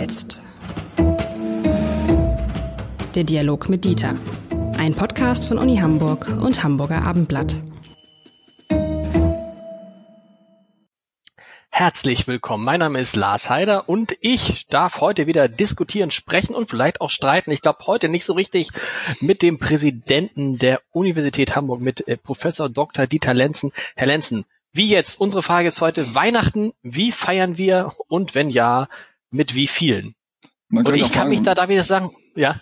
jetzt? Der Dialog mit Dieter. Ein Podcast von Uni Hamburg und Hamburger Abendblatt. Herzlich willkommen. Mein Name ist Lars Heider und ich darf heute wieder diskutieren, sprechen und vielleicht auch streiten. Ich glaube heute nicht so richtig mit dem Präsidenten der Universität Hamburg, mit äh, Professor Dr. Dieter Lenzen. Herr Lenzen, wie jetzt? Unsere Frage ist heute Weihnachten. Wie feiern wir und wenn ja, mit wie vielen? Und ich kann fragen, mich da, darf ich das sagen? Ja.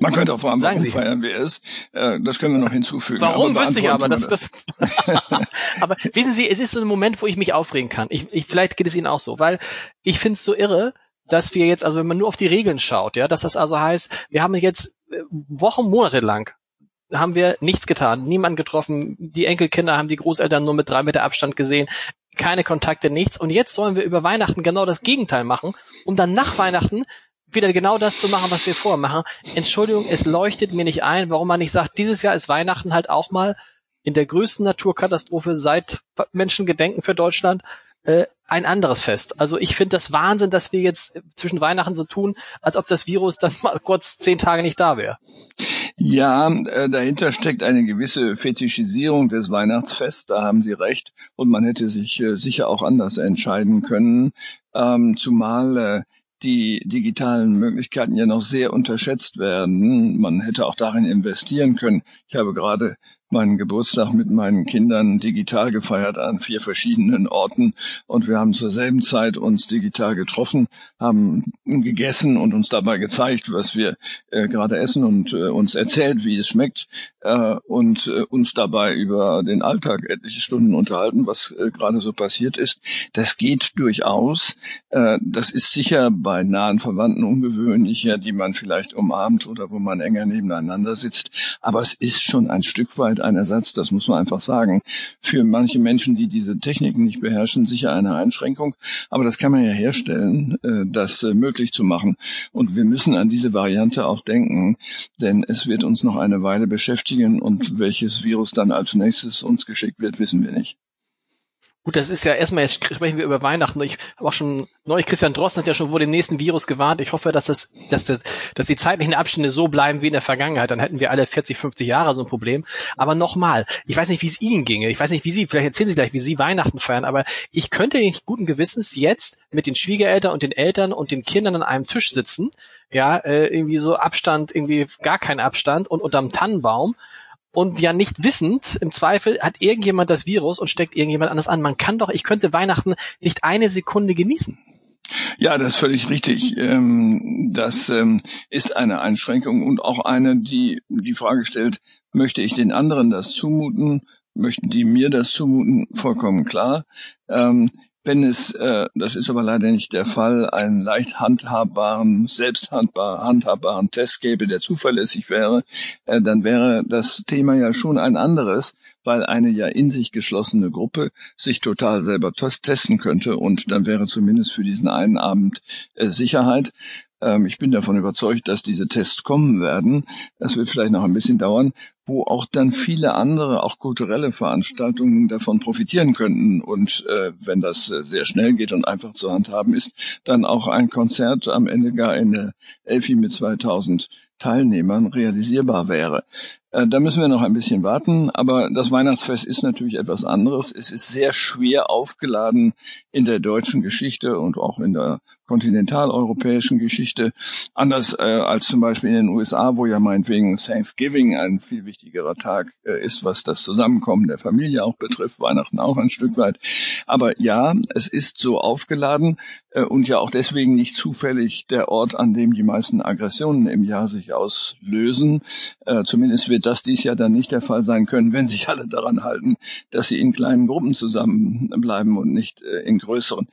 Man könnte auch fragen, warum feiern wir es? Äh, das können wir noch hinzufügen. Warum wüsste ich aber? Das, das aber wissen Sie, es ist so ein Moment, wo ich mich aufregen kann. Ich, ich, vielleicht geht es Ihnen auch so, weil ich finde es so irre, dass wir jetzt, also wenn man nur auf die Regeln schaut, ja, dass das also heißt, wir haben jetzt äh, Wochen, Monate lang haben wir nichts getan, niemand getroffen, die Enkelkinder haben die Großeltern nur mit drei Meter Abstand gesehen, keine Kontakte, nichts. Und jetzt sollen wir über Weihnachten genau das Gegenteil machen, um dann nach Weihnachten wieder genau das zu machen, was wir vorher machen. Entschuldigung, es leuchtet mir nicht ein, warum man nicht sagt, dieses Jahr ist Weihnachten halt auch mal in der größten Naturkatastrophe seit Menschengedenken für Deutschland äh, ein anderes Fest. Also ich finde das Wahnsinn, dass wir jetzt zwischen Weihnachten so tun, als ob das Virus dann mal kurz zehn Tage nicht da wäre. Ja, äh, dahinter steckt eine gewisse Fetischisierung des Weihnachtsfests, da haben Sie recht. Und man hätte sich äh, sicher auch anders entscheiden können. Ähm, zumal äh, die digitalen Möglichkeiten ja noch sehr unterschätzt werden. Man hätte auch darin investieren können. Ich habe gerade meinen Geburtstag mit meinen Kindern digital gefeiert an vier verschiedenen Orten und wir haben zur selben Zeit uns digital getroffen, haben gegessen und uns dabei gezeigt, was wir äh, gerade essen und äh, uns erzählt, wie es schmeckt äh, und äh, uns dabei über den Alltag etliche Stunden unterhalten, was äh, gerade so passiert ist. Das geht durchaus. Äh, das ist sicher bei nahen Verwandten ungewöhnlicher, die man vielleicht umarmt oder wo man enger nebeneinander sitzt, aber es ist schon ein Stück weit halt ein Ersatz, das muss man einfach sagen. Für manche Menschen, die diese Techniken nicht beherrschen, sicher eine Einschränkung. Aber das kann man ja herstellen, äh, das äh, möglich zu machen. Und wir müssen an diese Variante auch denken, denn es wird uns noch eine Weile beschäftigen und welches Virus dann als nächstes uns geschickt wird, wissen wir nicht. Gut, das ist ja erstmal, jetzt sprechen wir über Weihnachten. Ich habe auch schon, neulich Christian Drosten hat ja schon vor dem nächsten Virus gewarnt. Ich hoffe, dass das, dass das, dass die zeitlichen Abstände so bleiben wie in der Vergangenheit. Dann hätten wir alle 40, 50 Jahre so ein Problem. Aber nochmal, ich weiß nicht, wie es Ihnen ginge. Ich weiß nicht, wie Sie, vielleicht erzählen Sie gleich, wie Sie Weihnachten feiern. Aber ich könnte nicht guten Gewissens jetzt mit den Schwiegereltern und den Eltern und den Kindern an einem Tisch sitzen. Ja, äh, irgendwie so Abstand, irgendwie gar kein Abstand und unterm Tannenbaum und ja nicht wissend, im Zweifel hat irgendjemand das Virus und steckt irgendjemand anders an. Man kann doch, ich könnte Weihnachten nicht eine Sekunde genießen. Ja, das ist völlig richtig. Ähm, das ähm, ist eine Einschränkung und auch eine, die die Frage stellt, möchte ich den anderen das zumuten? Möchten die mir das zumuten? Vollkommen klar. Wenn es, äh, das ist aber leider nicht der Fall, einen leicht handhabbaren, selbst handhabbaren Test gäbe, der zuverlässig wäre, äh, dann wäre das Thema ja schon ein anderes, weil eine ja in sich geschlossene Gruppe sich total selber testen könnte und dann wäre zumindest für diesen einen Abend äh, Sicherheit. Ähm, ich bin davon überzeugt, dass diese Tests kommen werden. Das wird vielleicht noch ein bisschen dauern, wo auch dann viele andere, auch kulturelle Veranstaltungen davon profitieren könnten. Und äh, wenn das äh, sehr schnell geht und einfach zu handhaben ist, dann auch ein Konzert am Ende gar in der Elfi mit 2000 Teilnehmern realisierbar wäre. Äh, da müssen wir noch ein bisschen warten, aber das Weihnachtsfest ist natürlich etwas anderes. Es ist sehr schwer aufgeladen in der deutschen Geschichte und auch in der kontinentaleuropäischen Geschichte. Anders äh, als zum Beispiel in den USA, wo ja meinetwegen Thanksgiving ein viel wichtigerer Tag äh, ist, was das Zusammenkommen der Familie auch betrifft, Weihnachten auch ein Stück weit. Aber ja, es ist so aufgeladen äh, und ja auch deswegen nicht zufällig der Ort, an dem die meisten Aggressionen im Jahr sich auslösen. Äh, zumindest wird das dies Jahr dann nicht der Fall sein können, wenn sich alle daran halten, dass sie in kleinen Gruppen zusammenbleiben und nicht äh, in größeren.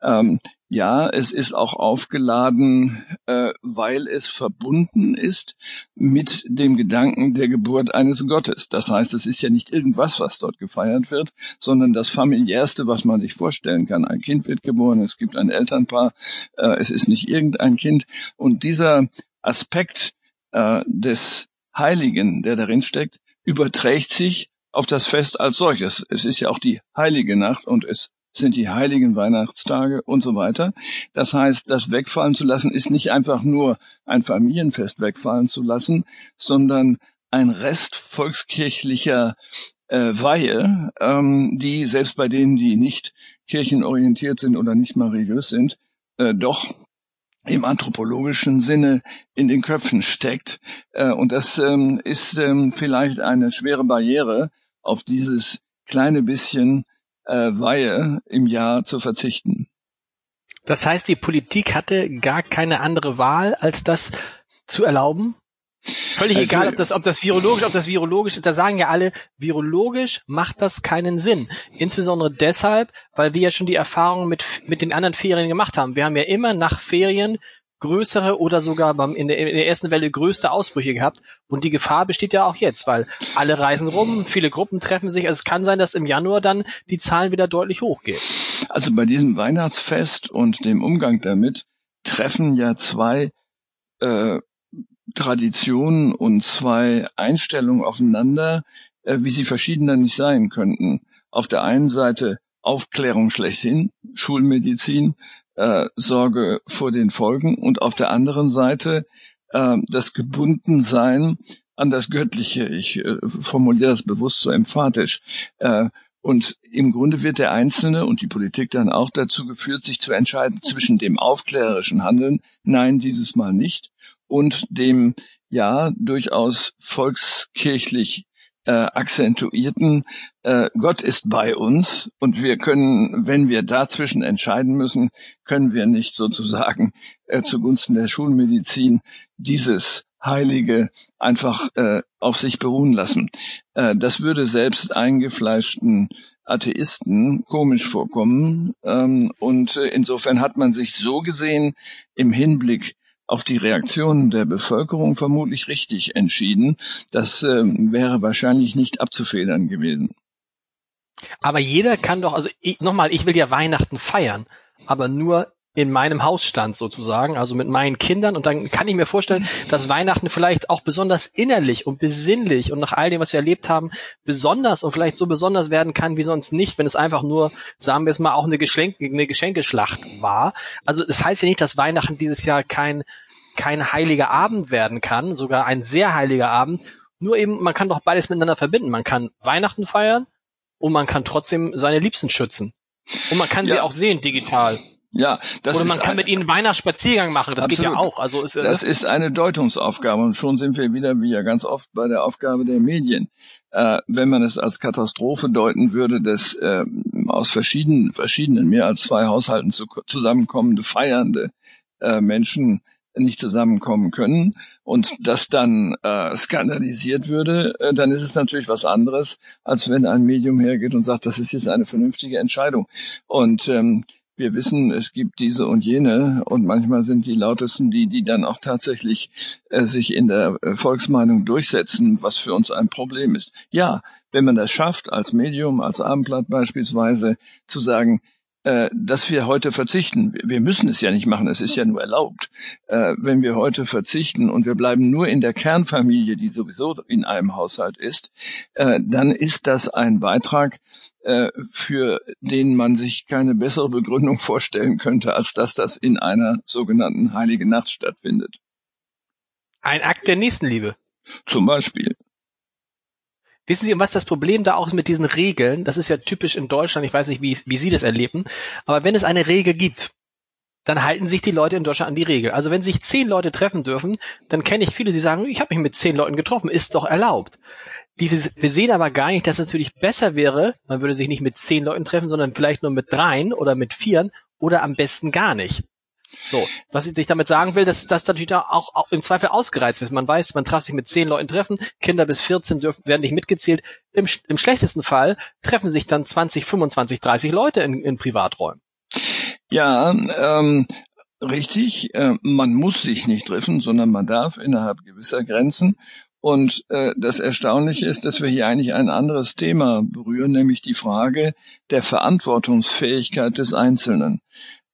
Ähm, ja, es ist auch aufgeladen, äh, weil es verbunden ist mit dem Gedanken der Geburt eines Gottes. Das heißt, es ist ja nicht irgendwas, was dort gefeiert wird, sondern das familiärste, was man sich vorstellen kann. Ein Kind wird geboren, es gibt ein Elternpaar, äh, es ist nicht irgendein Kind. Und dieser Aspekt äh, des Heiligen, der darin steckt, überträgt sich auf das Fest als solches. Es ist ja auch die heilige Nacht und es sind die heiligen Weihnachtstage und so weiter. Das heißt, das wegfallen zu lassen ist nicht einfach nur ein Familienfest wegfallen zu lassen, sondern ein Rest volkskirchlicher äh, Weihe, ähm, die selbst bei denen, die nicht kirchenorientiert sind oder nicht mal religiös sind, äh, doch im anthropologischen Sinne in den Köpfen steckt. Äh, und das ähm, ist ähm, vielleicht eine schwere Barriere, auf dieses kleine bisschen äh, Weihe im Jahr zu verzichten. Das heißt, die Politik hatte gar keine andere Wahl, als das zu erlauben? Völlig also, egal, ob das, ob das virologisch, ob das virologisch ist. Da sagen ja alle, virologisch macht das keinen Sinn. Insbesondere deshalb, weil wir ja schon die Erfahrung mit, mit den anderen Ferien gemacht haben. Wir haben ja immer nach Ferien größere oder sogar beim, in, der, in der ersten Welle größte Ausbrüche gehabt. Und die Gefahr besteht ja auch jetzt, weil alle reisen rum, viele Gruppen treffen sich. Also es kann sein, dass im Januar dann die Zahlen wieder deutlich hochgehen. Also bei diesem Weihnachtsfest und dem Umgang damit treffen ja zwei äh, Traditionen und zwei Einstellungen aufeinander, äh, wie sie verschiedener nicht sein könnten. Auf der einen Seite Aufklärung schlechthin, Schulmedizin, äh, Sorge vor den Folgen und auf der anderen Seite äh, das Gebundensein an das Göttliche. Ich äh, formuliere das bewusst so emphatisch. Äh, und im Grunde wird der Einzelne und die Politik dann auch dazu geführt, sich zu entscheiden zwischen dem aufklärerischen Handeln, nein, dieses Mal nicht, und dem ja durchaus volkskirchlich äh, akzentuierten äh, Gott ist bei uns und wir können, wenn wir dazwischen entscheiden müssen, können wir nicht sozusagen äh, zugunsten der Schulmedizin dieses Heilige einfach äh, auf sich beruhen lassen. Äh, das würde selbst eingefleischten Atheisten komisch vorkommen. Ähm, und äh, insofern hat man sich so gesehen im Hinblick auf die Reaktionen der Bevölkerung vermutlich richtig entschieden. Das äh, wäre wahrscheinlich nicht abzufedern gewesen. Aber jeder kann doch, also nochmal, ich will ja Weihnachten feiern, aber nur in meinem Hausstand sozusagen, also mit meinen Kindern. Und dann kann ich mir vorstellen, dass Weihnachten vielleicht auch besonders innerlich und besinnlich und nach all dem, was wir erlebt haben, besonders und vielleicht so besonders werden kann wie sonst nicht, wenn es einfach nur, sagen wir es mal, auch eine, Geschenke, eine Geschenkeschlacht war. Also das heißt ja nicht, dass Weihnachten dieses Jahr kein, kein heiliger Abend werden kann, sogar ein sehr heiliger Abend. Nur eben, man kann doch beides miteinander verbinden. Man kann Weihnachten feiern und man kann trotzdem seine Liebsten schützen. Und man kann ja. sie auch sehen digital. Ja, das Oder man kann ein, mit ihnen Weihnachtsspaziergang machen, das absolut. geht ja auch. Also ist, das ist eine Deutungsaufgabe und schon sind wir wieder, wie ja ganz oft, bei der Aufgabe der Medien. Äh, wenn man es als Katastrophe deuten würde, dass äh, aus verschiedenen, verschiedenen, mehr als zwei Haushalten zu, zusammenkommende, feiernde äh, Menschen nicht zusammenkommen können und das dann äh, skandalisiert würde, äh, dann ist es natürlich was anderes, als wenn ein Medium hergeht und sagt, das ist jetzt eine vernünftige Entscheidung. Und ähm, wir wissen, es gibt diese und jene und manchmal sind die lautesten die, die dann auch tatsächlich äh, sich in der äh, Volksmeinung durchsetzen, was für uns ein Problem ist. Ja, wenn man das schafft, als Medium, als Abendblatt beispielsweise, zu sagen, äh, dass wir heute verzichten. Wir müssen es ja nicht machen, es ist ja nur erlaubt. Äh, wenn wir heute verzichten und wir bleiben nur in der Kernfamilie, die sowieso in einem Haushalt ist, äh, dann ist das ein Beitrag, äh, für den man sich keine bessere Begründung vorstellen könnte, als dass das in einer sogenannten Heiligen Nacht stattfindet. Ein Akt der Nächstenliebe. Zum Beispiel. Wissen Sie, was das Problem da auch ist mit diesen Regeln? Das ist ja typisch in Deutschland. Ich weiß nicht, wie, wie Sie das erleben. Aber wenn es eine Regel gibt, dann halten sich die Leute in Deutschland an die Regel. Also wenn sich zehn Leute treffen dürfen, dann kenne ich viele, die sagen, ich habe mich mit zehn Leuten getroffen, ist doch erlaubt. Die, wir sehen aber gar nicht, dass es natürlich besser wäre, man würde sich nicht mit zehn Leuten treffen, sondern vielleicht nur mit dreien oder mit vieren oder am besten gar nicht. So, was ich damit sagen will, dass das natürlich auch, auch im Zweifel ausgereizt wird. Man weiß, man darf sich mit zehn Leuten treffen, Kinder bis 14 dürfen, werden nicht mitgezählt. Im, Im schlechtesten Fall treffen sich dann 20, 25, 30 Leute in, in Privaträumen. Ja, ähm, richtig. Äh, man muss sich nicht treffen, sondern man darf innerhalb gewisser Grenzen. Und äh, das Erstaunliche ist, dass wir hier eigentlich ein anderes Thema berühren, nämlich die Frage der Verantwortungsfähigkeit des Einzelnen.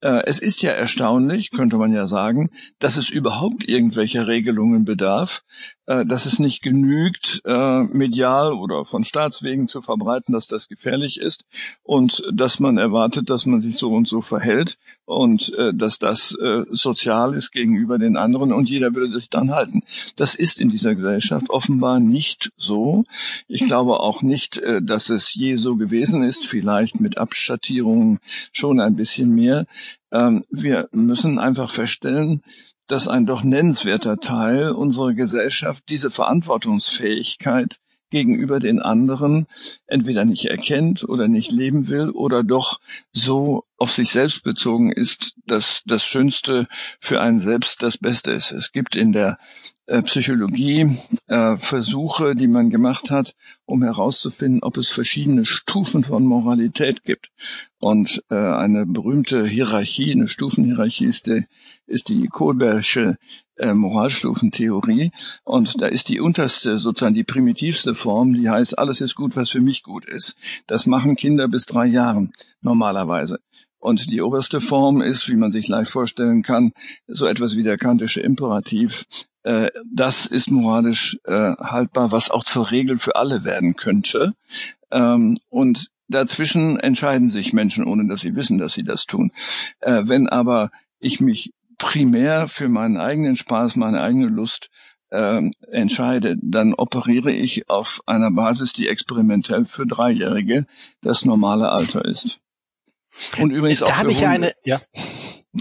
Äh, es ist ja erstaunlich, könnte man ja sagen, dass es überhaupt irgendwelcher Regelungen bedarf, äh, dass es nicht genügt, äh, medial oder von Staatswegen zu verbreiten, dass das gefährlich ist und dass man erwartet, dass man sich so und so verhält und dass das sozial ist gegenüber den anderen und jeder würde sich dann halten. Das ist in dieser Gesellschaft offenbar nicht so. Ich glaube auch nicht, dass es je so gewesen ist, vielleicht mit Abschattierungen schon ein bisschen mehr. Ähm, wir müssen einfach feststellen, dass ein doch nennenswerter Teil unserer Gesellschaft diese Verantwortungsfähigkeit gegenüber den anderen entweder nicht erkennt oder nicht leben will oder doch so auf sich selbst bezogen ist, dass das Schönste für einen selbst das Beste ist. Es gibt in der äh, Psychologie äh, Versuche, die man gemacht hat, um herauszufinden, ob es verschiedene Stufen von Moralität gibt. Und äh, eine berühmte Hierarchie, eine Stufenhierarchie ist die, ist die Kohlbergsche äh, Moralstufentheorie. Und da ist die unterste, sozusagen die primitivste Form, die heißt, alles ist gut, was für mich gut ist. Das machen Kinder bis drei Jahren normalerweise. Und die oberste Form ist, wie man sich leicht vorstellen kann, so etwas wie der kantische Imperativ. Äh, das ist moralisch äh, haltbar, was auch zur Regel für alle werden könnte. Ähm, und dazwischen entscheiden sich Menschen, ohne dass sie wissen, dass sie das tun. Äh, wenn aber ich mich primär für meinen eigenen Spaß, meine eigene Lust äh, entscheide, dann operiere ich auf einer Basis, die experimentell für Dreijährige das normale Alter ist. Und übrigens da auch für Hunde. Eine, ja.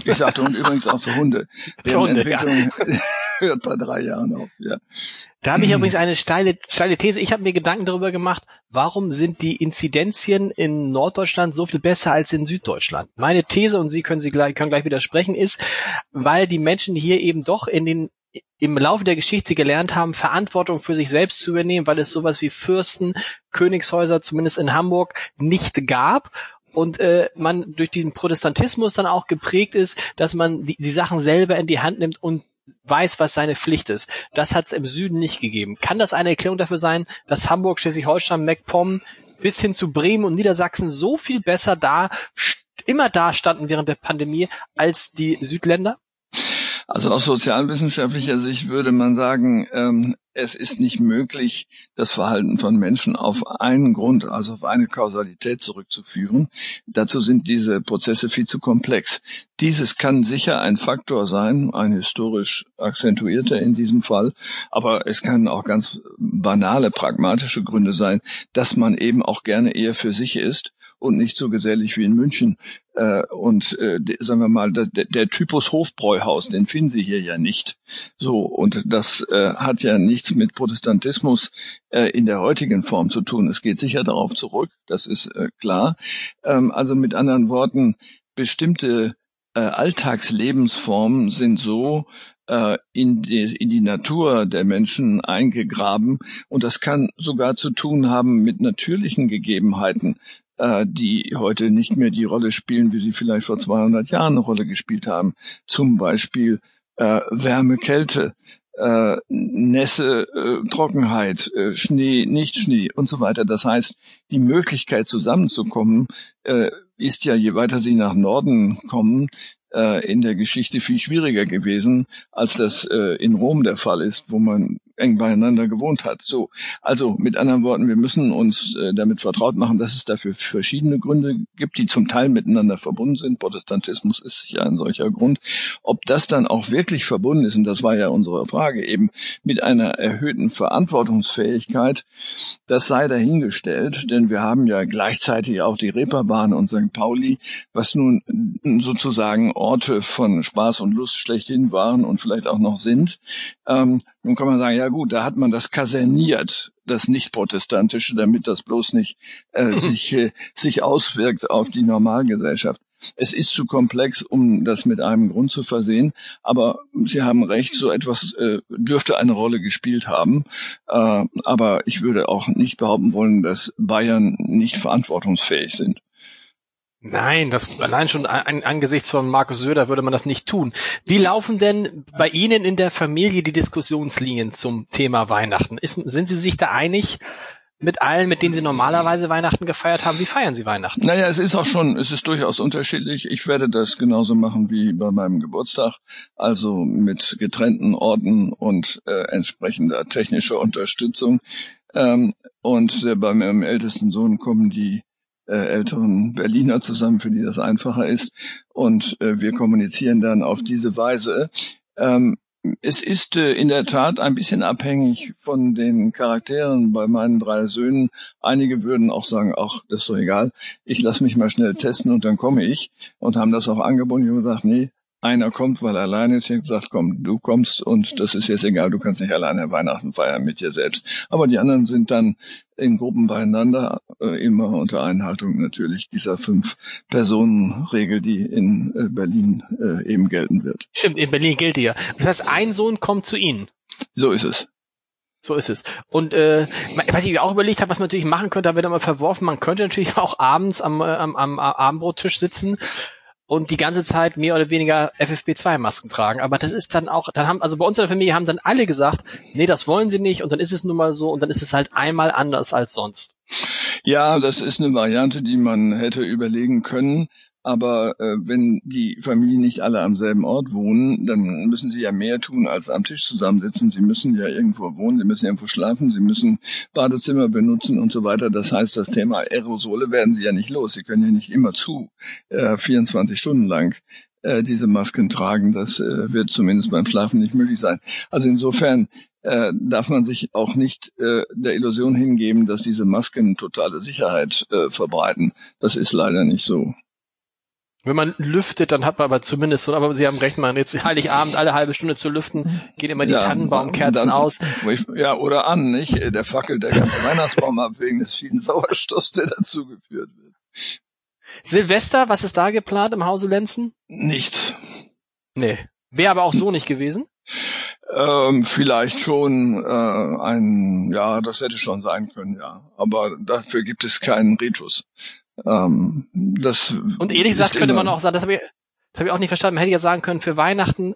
Ich sagte, und übrigens auch für Hunde. Für Hunde Entwicklung ja. hört bei drei Jahren auf. Ja. Da habe ich übrigens eine steile, steile These. Ich habe mir Gedanken darüber gemacht, warum sind die Inzidenzien in Norddeutschland so viel besser als in Süddeutschland? Meine These, und Sie können sie gleich, können gleich widersprechen, ist, weil die Menschen hier eben doch in den im Laufe der Geschichte gelernt haben, Verantwortung für sich selbst zu übernehmen, weil es sowas wie Fürsten, Königshäuser, zumindest in Hamburg, nicht gab und äh, man durch diesen Protestantismus dann auch geprägt ist, dass man die, die Sachen selber in die Hand nimmt und weiß, was seine Pflicht ist. Das hat es im Süden nicht gegeben. Kann das eine Erklärung dafür sein, dass Hamburg, Schleswig-Holstein, MacPom bis hin zu Bremen und Niedersachsen so viel besser da, immer da standen während der Pandemie als die Südländer? Also aus sozialwissenschaftlicher Sicht würde man sagen, ähm, es ist nicht möglich, das Verhalten von Menschen auf einen Grund, also auf eine Kausalität zurückzuführen. Dazu sind diese Prozesse viel zu komplex. Dieses kann sicher ein Faktor sein, ein historisch akzentuierter in diesem Fall, aber es kann auch ganz banale, pragmatische Gründe sein, dass man eben auch gerne eher für sich ist und nicht so gesellig wie in München. Äh, und äh, sagen wir mal, der, der Typus Hofbräuhaus, den finden Sie hier ja nicht. So, und das äh, hat ja nichts mit Protestantismus äh, in der heutigen Form zu tun. Es geht sicher darauf zurück, das ist äh, klar. Ähm, also mit anderen Worten, bestimmte äh, Alltagslebensformen sind so äh, in die, in die Natur der Menschen eingegraben und das kann sogar zu tun haben mit natürlichen Gegebenheiten die heute nicht mehr die Rolle spielen, wie sie vielleicht vor 200 Jahren eine Rolle gespielt haben. Zum Beispiel äh, Wärme, Kälte, äh, Nässe, äh, Trockenheit, äh, Schnee, Nicht-Schnee und so weiter. Das heißt, die Möglichkeit zusammenzukommen äh, ist ja, je weiter sie nach Norden kommen, äh, in der Geschichte viel schwieriger gewesen, als das äh, in Rom der Fall ist, wo man eng beieinander gewohnt hat. So, also mit anderen Worten, wir müssen uns äh, damit vertraut machen, dass es dafür verschiedene Gründe gibt, die zum Teil miteinander verbunden sind. Protestantismus ist sicher ein solcher Grund. Ob das dann auch wirklich verbunden ist, und das war ja unsere Frage eben, mit einer erhöhten Verantwortungsfähigkeit, das sei dahingestellt, denn wir haben ja gleichzeitig auch die Reeperbahn und St. Pauli, was nun sozusagen Orte von Spaß und Lust schlechthin waren und vielleicht auch noch sind. Ähm, nun kann man sagen, ja gut, da hat man das kaserniert, das nicht-protestantische, damit das bloß nicht äh, sich, äh, sich auswirkt auf die Normalgesellschaft. Es ist zu komplex, um das mit einem Grund zu versehen, aber Sie haben recht, so etwas äh, dürfte eine Rolle gespielt haben. Äh, aber ich würde auch nicht behaupten wollen, dass Bayern nicht verantwortungsfähig sind. Nein, das allein schon an, angesichts von Markus Söder würde man das nicht tun. Wie laufen denn bei Ihnen in der Familie die Diskussionslinien zum Thema Weihnachten? Ist, sind Sie sich da einig? mit allen, mit denen Sie normalerweise Weihnachten gefeiert haben? Wie feiern Sie Weihnachten? Naja, es ist auch schon, es ist durchaus unterschiedlich. Ich werde das genauso machen wie bei meinem Geburtstag, also mit getrennten Orten und äh, entsprechender technischer Unterstützung. Ähm, und äh, bei meinem ältesten Sohn kommen die älteren Berliner zusammen, für die das einfacher ist. Und äh, wir kommunizieren dann auf diese Weise. Ähm, es ist äh, in der Tat ein bisschen abhängig von den Charakteren bei meinen drei Söhnen. Einige würden auch sagen, ach, das ist doch egal, ich lasse mich mal schnell testen und dann komme ich. Und haben das auch angeboten. Ich habe gesagt, nee, einer kommt, weil er alleine ist. Habe gesagt, komm, du kommst und das ist jetzt egal, du kannst nicht alleine Weihnachten feiern mit dir selbst. Aber die anderen sind dann in Gruppen beieinander, äh, immer unter Einhaltung natürlich dieser Fünf-Personen-Regel, die in äh, Berlin äh, eben gelten wird. Stimmt, in Berlin gilt die ja. Das heißt, ein Sohn kommt zu Ihnen. So ist es. So ist es. Und äh, was ich auch überlegt habe, was man natürlich machen könnte, da wird immer verworfen, man könnte natürlich auch abends am, am, am Abendbrottisch sitzen und die ganze Zeit mehr oder weniger FFP2-Masken tragen. Aber das ist dann auch, dann haben, also bei uns in der Familie haben dann alle gesagt, nee, das wollen sie nicht und dann ist es nun mal so und dann ist es halt einmal anders als sonst. Ja, das ist eine Variante, die man hätte überlegen können. Aber äh, wenn die Familien nicht alle am selben Ort wohnen, dann müssen sie ja mehr tun als am Tisch zusammensitzen. Sie müssen ja irgendwo wohnen, sie müssen irgendwo schlafen, sie müssen Badezimmer benutzen und so weiter. Das heißt, das Thema Aerosole werden sie ja nicht los. Sie können ja nicht immer zu äh, 24 Stunden lang äh, diese Masken tragen. Das äh, wird zumindest beim Schlafen nicht möglich sein. Also insofern äh, darf man sich auch nicht äh, der Illusion hingeben, dass diese Masken totale Sicherheit äh, verbreiten. Das ist leider nicht so. Wenn man lüftet, dann hat man aber zumindest so, aber Sie haben recht, man jetzt Heiligabend alle halbe Stunde zu lüften, gehen immer die ja, Tannenbaumkerzen dann, aus. Ja, oder an, nicht? Der fackelt der ganze Weihnachtsbaum ab wegen des vielen Sauerstoffs, der dazugeführt wird. Silvester, was ist da geplant im Hause Lenzen? Nichts. Nee. Wäre aber auch so nicht gewesen? Ähm, vielleicht schon äh, ein, ja, das hätte schon sein können, ja. Aber dafür gibt es keinen Ritus. Ähm, das Und ehrlich gesagt könnte man auch sagen, das habe ich, das hab ich auch nicht verstanden, man hätte ja sagen können, für Weihnachten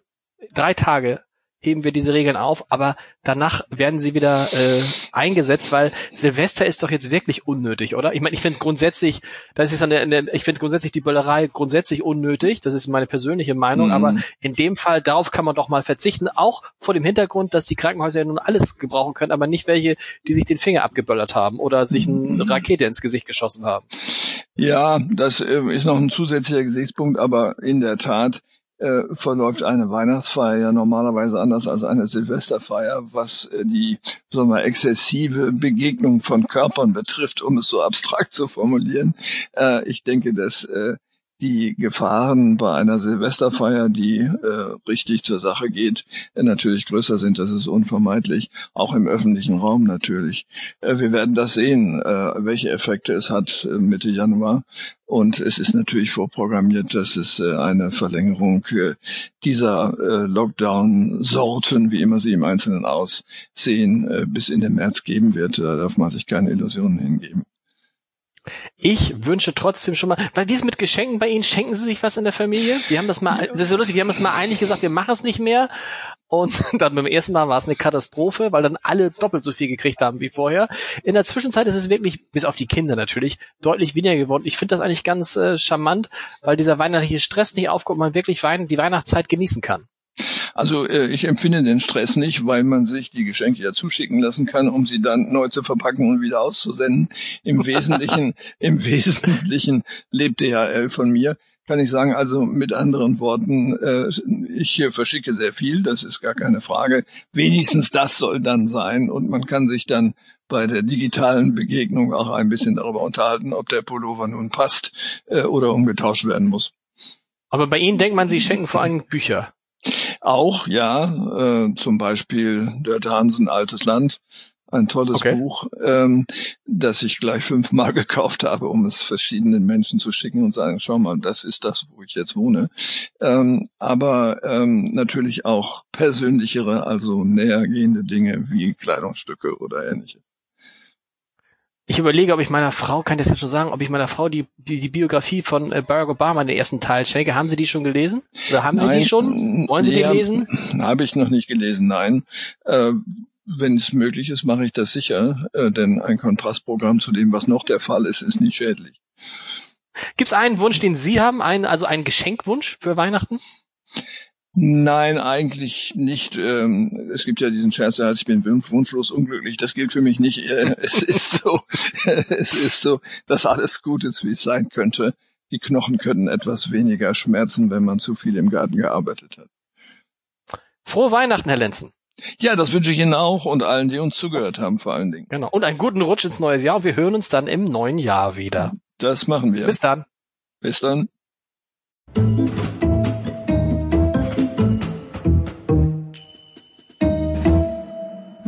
drei Tage heben wir diese Regeln auf, aber danach werden sie wieder äh, eingesetzt, weil Silvester ist doch jetzt wirklich unnötig, oder? Ich meine, ich finde grundsätzlich, das ist eine, eine ich finde grundsätzlich die Böllerei grundsätzlich unnötig, das ist meine persönliche Meinung, mhm. aber in dem Fall darauf kann man doch mal verzichten, auch vor dem Hintergrund, dass die Krankenhäuser ja nun alles gebrauchen können, aber nicht welche, die sich den Finger abgeböllert haben oder sich eine mhm. Rakete ins Gesicht geschossen haben. Ja, das äh, ist noch ein zusätzlicher Gesichtspunkt, aber in der Tat äh, verläuft eine Weihnachtsfeier ja normalerweise anders als eine Silvesterfeier, was äh, die sagen wir, exzessive Begegnung von Körpern betrifft, um es so abstrakt zu formulieren. Äh, ich denke, dass äh, die Gefahren bei einer Silvesterfeier, die äh, richtig zur Sache geht, äh, natürlich größer sind. Das ist unvermeidlich, auch im öffentlichen Raum natürlich. Äh, wir werden das sehen, äh, welche Effekte es hat äh, Mitte Januar. Und es ist natürlich vorprogrammiert, dass es äh, eine Verlängerung äh, dieser äh, Lockdown-Sorten, wie immer sie im Einzelnen aussehen, äh, bis in den März geben wird. Da darf man sich keine Illusionen hingeben. Ich wünsche trotzdem schon mal, weil wie ist mit Geschenken bei Ihnen? Schenken Sie sich was in der Familie? Wir haben das mal, das ist so lustig, wir haben das mal eigentlich gesagt, wir machen es nicht mehr. Und dann beim ersten Mal war es eine Katastrophe, weil dann alle doppelt so viel gekriegt haben wie vorher. In der Zwischenzeit ist es wirklich, bis auf die Kinder natürlich, deutlich weniger geworden. Ich finde das eigentlich ganz äh, charmant, weil dieser weihnachtliche Stress nicht aufkommt, man wirklich wein die Weihnachtszeit genießen kann. Also äh, ich empfinde den Stress nicht, weil man sich die Geschenke ja zuschicken lassen kann, um sie dann neu zu verpacken und wieder auszusenden. Im Wesentlichen, im Wesentlichen lebt DHL von mir kann ich sagen, also mit anderen Worten, äh, ich verschicke sehr viel, das ist gar keine Frage. Wenigstens das soll dann sein und man kann sich dann bei der digitalen Begegnung auch ein bisschen darüber unterhalten, ob der Pullover nun passt äh, oder umgetauscht werden muss. Aber bei Ihnen denkt man, Sie schenken vor allem Bücher. Auch, ja, äh, zum Beispiel Dörte Hansen, Altes Land, ein tolles okay. Buch, ähm, das ich gleich fünfmal gekauft habe, um es verschiedenen Menschen zu schicken und sagen, schau mal, das ist das, wo ich jetzt wohne. Ähm, aber ähm, natürlich auch persönlichere, also nähergehende Dinge wie Kleidungsstücke oder ähnliche. Ich überlege, ob ich meiner Frau, kann ich das jetzt schon sagen, ob ich meiner Frau die, die, die Biografie von äh, Barack Obama, den ersten Teil schenke. Haben Sie die schon gelesen? Oder haben Sie nein, die schon? Wollen Sie ja, die lesen? Habe ich noch nicht gelesen, nein. Äh, wenn es möglich ist, mache ich das sicher, äh, denn ein Kontrastprogramm zu dem, was noch der Fall ist, ist nicht schädlich. Gibt es einen Wunsch, den Sie haben, einen, also einen Geschenkwunsch für Weihnachten? Nein, eigentlich nicht. Ähm, es gibt ja diesen Scherz, ich bin wunschlos unglücklich. Das gilt für mich nicht. Es ist so, es ist so, dass alles gut ist, wie es sein könnte. Die Knochen könnten etwas weniger schmerzen, wenn man zu viel im Garten gearbeitet hat. Frohe Weihnachten, Herr Lenzen. Ja, das wünsche ich Ihnen auch und allen, die uns zugehört haben, vor allen Dingen. Genau. Und einen guten Rutsch ins neue Jahr. Wir hören uns dann im neuen Jahr wieder. Das machen wir. Bis dann. Bis dann.